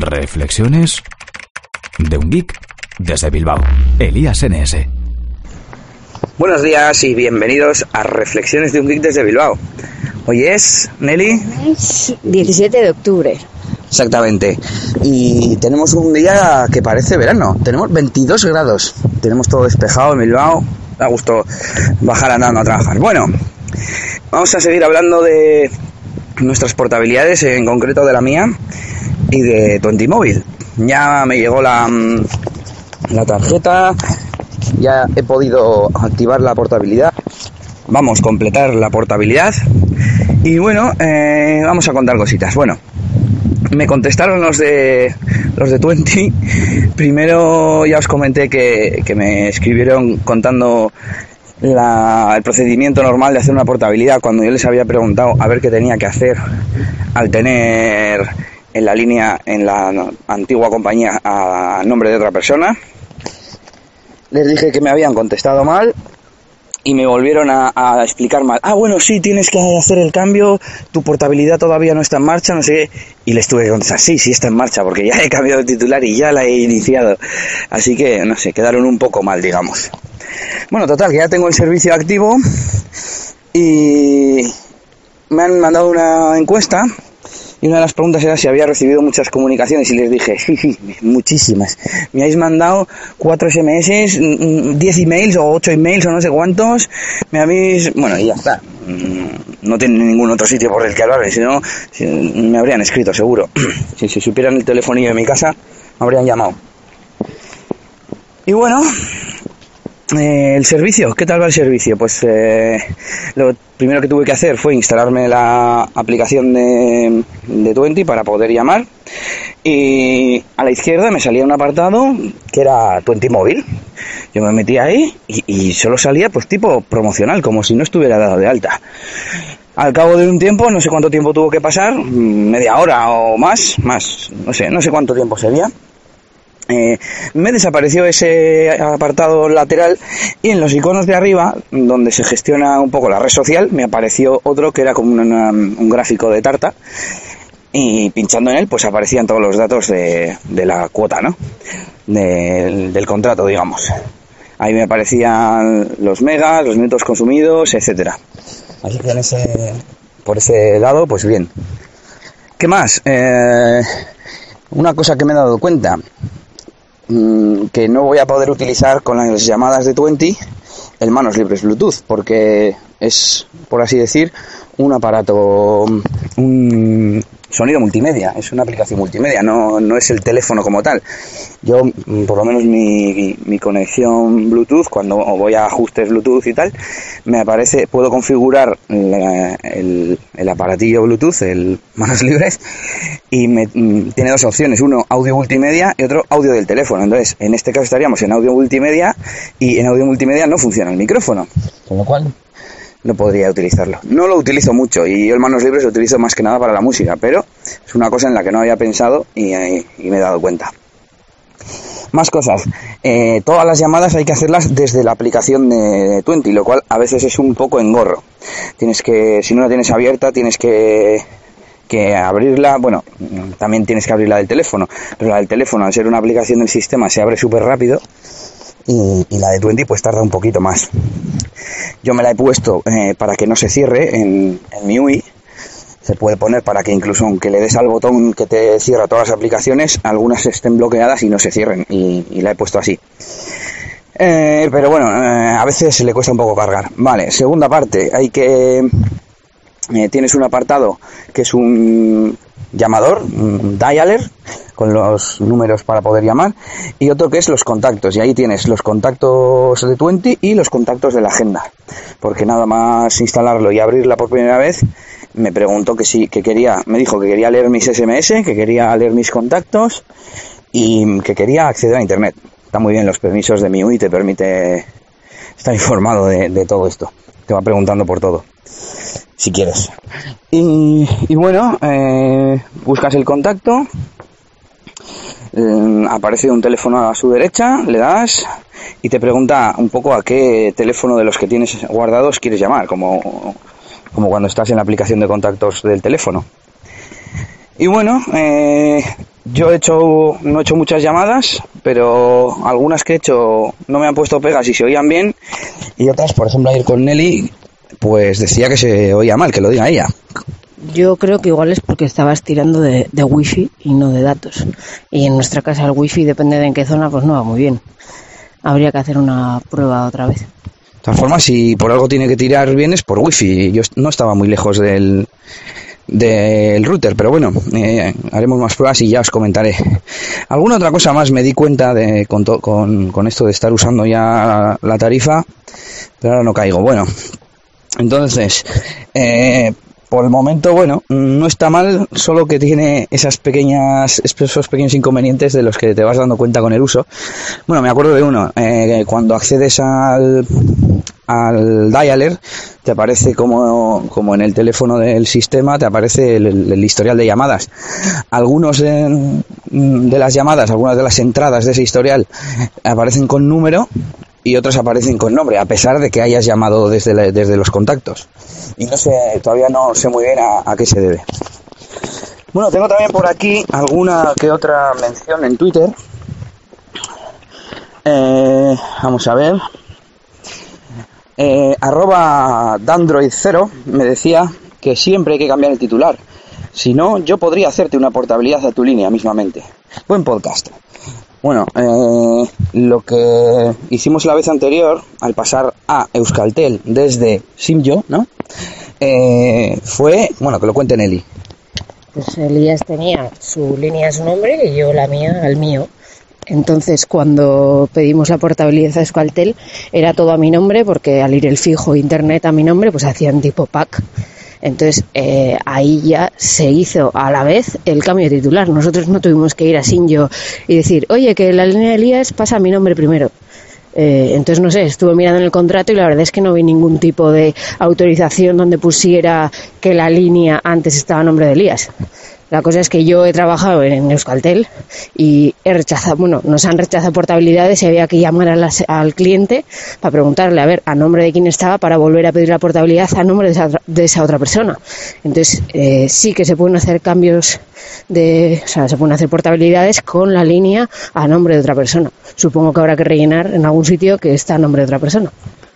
Reflexiones de un geek desde Bilbao. Elías NS. Buenos días y bienvenidos a Reflexiones de un geek desde Bilbao. Hoy es, Nelly, Es 17 de octubre. exactamente. Y tenemos un día que parece verano. Tenemos 22 grados. Tenemos todo despejado en Bilbao. Da gusto bajar andando a trabajar. Bueno, vamos a seguir hablando de nuestras portabilidades, en concreto de la mía y de Twenty Móvil. Ya me llegó la, mm, la tarjeta, ya he podido activar la portabilidad. Vamos a completar la portabilidad. Y bueno, eh, vamos a contar cositas. Bueno, me contestaron los de los de Twenty. Primero ya os comenté que, que me escribieron contando la- el procedimiento normal de hacer una portabilidad cuando yo les había preguntado a ver qué tenía que hacer al tener en la línea en la antigua compañía a nombre de otra persona. Les dije que me habían contestado mal y me volvieron a, explicar mal. Ah, bueno, sí, tienes que hacer el cambio, tu portabilidad todavía no está en marcha, no sé. Y les tuve que contestar, sí, sí está en marcha, porque ya he cambiado de titular y ya la he iniciado. Así que, no sé, quedaron un poco mal, digamos. Bueno, total, que ya tengo el servicio activo y me han mandado una encuesta y una de las preguntas era si había recibido muchas comunicaciones y les dije, sí, sí, muchísimas. Me habéis mandado cuatro SMS, mm, 10 emails o 8 emails o no sé cuántos. Me habéis... Bueno, y ya está. Mm, No tiene ningún otro sitio por el que hablar, si no, si- me habrían escrito seguro. Si, si supieran el telefonillo de mi casa, me habrían llamado. Y bueno, eh, el servicio, ¿qué tal va el servicio? Pues eh, lo primero que tuve que hacer fue instalarme la aplicación de, de Twenty para poder llamar y a la izquierda me salía un apartado que era Twenty Móvil. Yo me metí ahí y, y solo salía pues tipo promocional, como si no estuviera dado de alta. Al cabo de un tiempo, no sé cuánto tiempo tuvo que pasar, mm, media hora o más, más, no sé, no sé cuánto tiempo sería. Eh, me desapareció ese apartado lateral y en los iconos de arriba, donde se gestiona un poco la red social, me apareció otro que era como un gráfico de tarta y pinchando en él pues aparecían todos los datos de, de la cuota, ¿no? Del, del contrato, digamos. Ahí me aparecían los megas, los minutos consumidos, etcétera. Así que en ese, por ese lado, pues bien. ¿Qué más? Eh, una cosa que me he dado cuenta, mm, que no voy a poder utilizar con las llamadas de Twenty el manos libres Bluetooth, porque es, por así decir, un aparato, un sonido multimedia, es una aplicación multimedia, no, no es el teléfono como tal. Yo, mm, por lo menos mi, mi conexión Bluetooth, cuando voy a ajustes Bluetooth y tal, me aparece, puedo configurar el, el aparatillo Bluetooth, el manos libres, y me, mm, tiene dos opciones, uno audio multimedia y otro audio del teléfono. Entonces, en este caso estaríamos en audio multimedia y en audio multimedia no funciona el micrófono, con lo cual no podría utilizarlo. No lo utilizo mucho y yo el manos libres lo utilizo más que nada para la música, pero es una cosa en la que no había pensado y, eh, me he dado cuenta. Más cosas. Eh, todas las llamadas hay que hacerlas desde la aplicación de Twenty, lo cual a veces es un poco engorro. Tienes que, si no la tienes abierta, tienes que, que abrirla. Bueno, también tienes que abrir la del teléfono, pero la del teléfono, al ser una aplicación del sistema, se abre súper rápido y, la de Twenty pues tarda un poquito más. Yo me la he puesto eh, para que no se cierre en, mi UI. Se puede poner para que incluso aunque le des al botón que te cierra todas las aplicaciones, algunas estén bloqueadas y no se cierren. Y, y la he puesto así. Eh, pero bueno, eh, a veces le cuesta un poco cargar. Vale, segunda parte. Hay que... eh, tienes un apartado que es un llamador, dialer, con los números para poder llamar, y otro que es los contactos, y ahí tienes los contactos de Twenty y los contactos de la agenda, porque nada más instalarlo y abrirla por primera vez, me preguntó que sí, que quería, me dijo que quería leer mis SMS, que quería leer mis contactos y que quería acceder a internet. Está muy bien los permisos de MIUI, te permite estar informado de todo esto, te va preguntando por todo si quieres. Y, y bueno, eh, buscas el contacto, eh, aparece un teléfono a su derecha, le das y te pregunta un poco a qué teléfono de los que tienes guardados quieres llamar, como, como cuando estás en la aplicación de contactos del teléfono. Y bueno, eh, yo he hecho, no he hecho muchas llamadas, pero algunas que he hecho no me han puesto pegas y se oían bien. Y otras, por ejemplo, ayer con Nelly, pues decía que se oía mal, que lo diga ella. Yo creo que igual es porque estabas tirando de, de wifi y no de datos. Y en nuestra casa el wifi, depende de en qué zona, pues no va muy bien. Habría que hacer una prueba otra vez. De todas formas, si por algo tiene que tirar bien es por wifi. Yo no estaba muy lejos del, del router, pero bueno, eh, haremos más pruebas y ya os comentaré. Alguna otra cosa más me di cuenta de, con, to- con, con esto de estar usando ya la tarifa, pero ahora no caigo. Bueno, entonces, eh, por el momento, bueno, no está mal, solo que tiene esas pequeñas, esos pequeños inconvenientes de los que te vas dando cuenta con el uso. Bueno, me acuerdo de uno, eh, cuando accedes al, al dialer, te aparece como, como en el teléfono del sistema, te aparece el, historial de llamadas. Algunos de las llamadas, algunas de las entradas de ese historial aparecen con número y otros aparecen con nombre, a pesar de que hayas llamado desde, desde los contactos. Y no sé, todavía no sé muy bien a, a qué se debe. Bueno, tengo también por aquí alguna que otra mención en Twitter. Eh, vamos a ver. Eh, arroba Dandroid0 me decía que siempre hay que cambiar el titular. Si no, yo podría hacerte una portabilidad a tu línea mismamente. Buen podcast. Bueno, eh, lo que hicimos la vez anterior, al pasar a Euskaltel desde Simyo, ¿no? Eh, fue, bueno, que lo cuente Nelly. Pues Elías tenía su línea su nombre y yo la mía al mío. Entonces, cuando pedimos la portabilidad a Escualtel, era todo a mi nombre, porque al ir el fijo internet a mi nombre, pues hacían tipo pack. Entonces, eh, ahí ya se hizo a la vez el cambio de titular. Nosotros no tuvimos que ir a Sinjo y decir, oye, que la línea de Elías pasa a mi nombre primero. Eh, entonces, no sé, estuve mirando en el contrato y la verdad es que no vi ningún tipo de autorización donde pusiera que la línea antes estaba a nombre de Elías. La cosa es que yo he trabajado en Euskaltel y he rechazado, bueno, nos han rechazado portabilidades y había que llamar a las- al cliente para preguntarle, a ver, a nombre de quién estaba para volver a pedir la portabilidad a nombre de esa, de esa otra persona. Entonces, eh, sí que se pueden hacer cambios de, o sea, se pueden hacer portabilidades con la línea a nombre de otra persona. Supongo que habrá que rellenar en algún sitio que está a nombre de otra persona.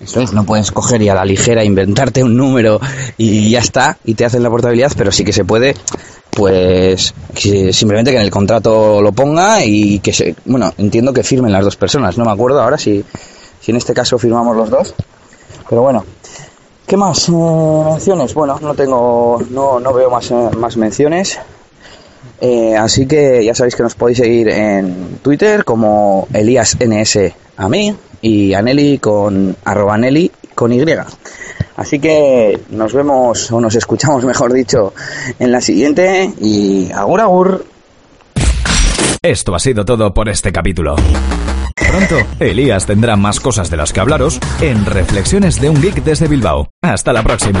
Esto es, no puedes coger y a la ligera inventarte un número y ya está, y te hacen la portabilidad, pero sí que se puede, pues, simplemente que en el contrato lo ponga y que se, bueno, entiendo que firmen las dos personas, no me acuerdo ahora si, si en este caso firmamos los dos, pero bueno. ¿Qué más eh, menciones? Bueno, no tengo, no, no veo más, eh, más menciones. Eh, así que ya sabéis que nos podéis seguir en Twitter como ElíasNS a mí y a Nelly con arroba Nelly con Y. Así que nos vemos o nos escuchamos, mejor dicho, en la siguiente y agur agur. Esto ha sido todo por este capítulo. Pronto, Elías tendrá más cosas de las que hablaros en Reflexiones de un Geek desde Bilbao. Hasta la próxima.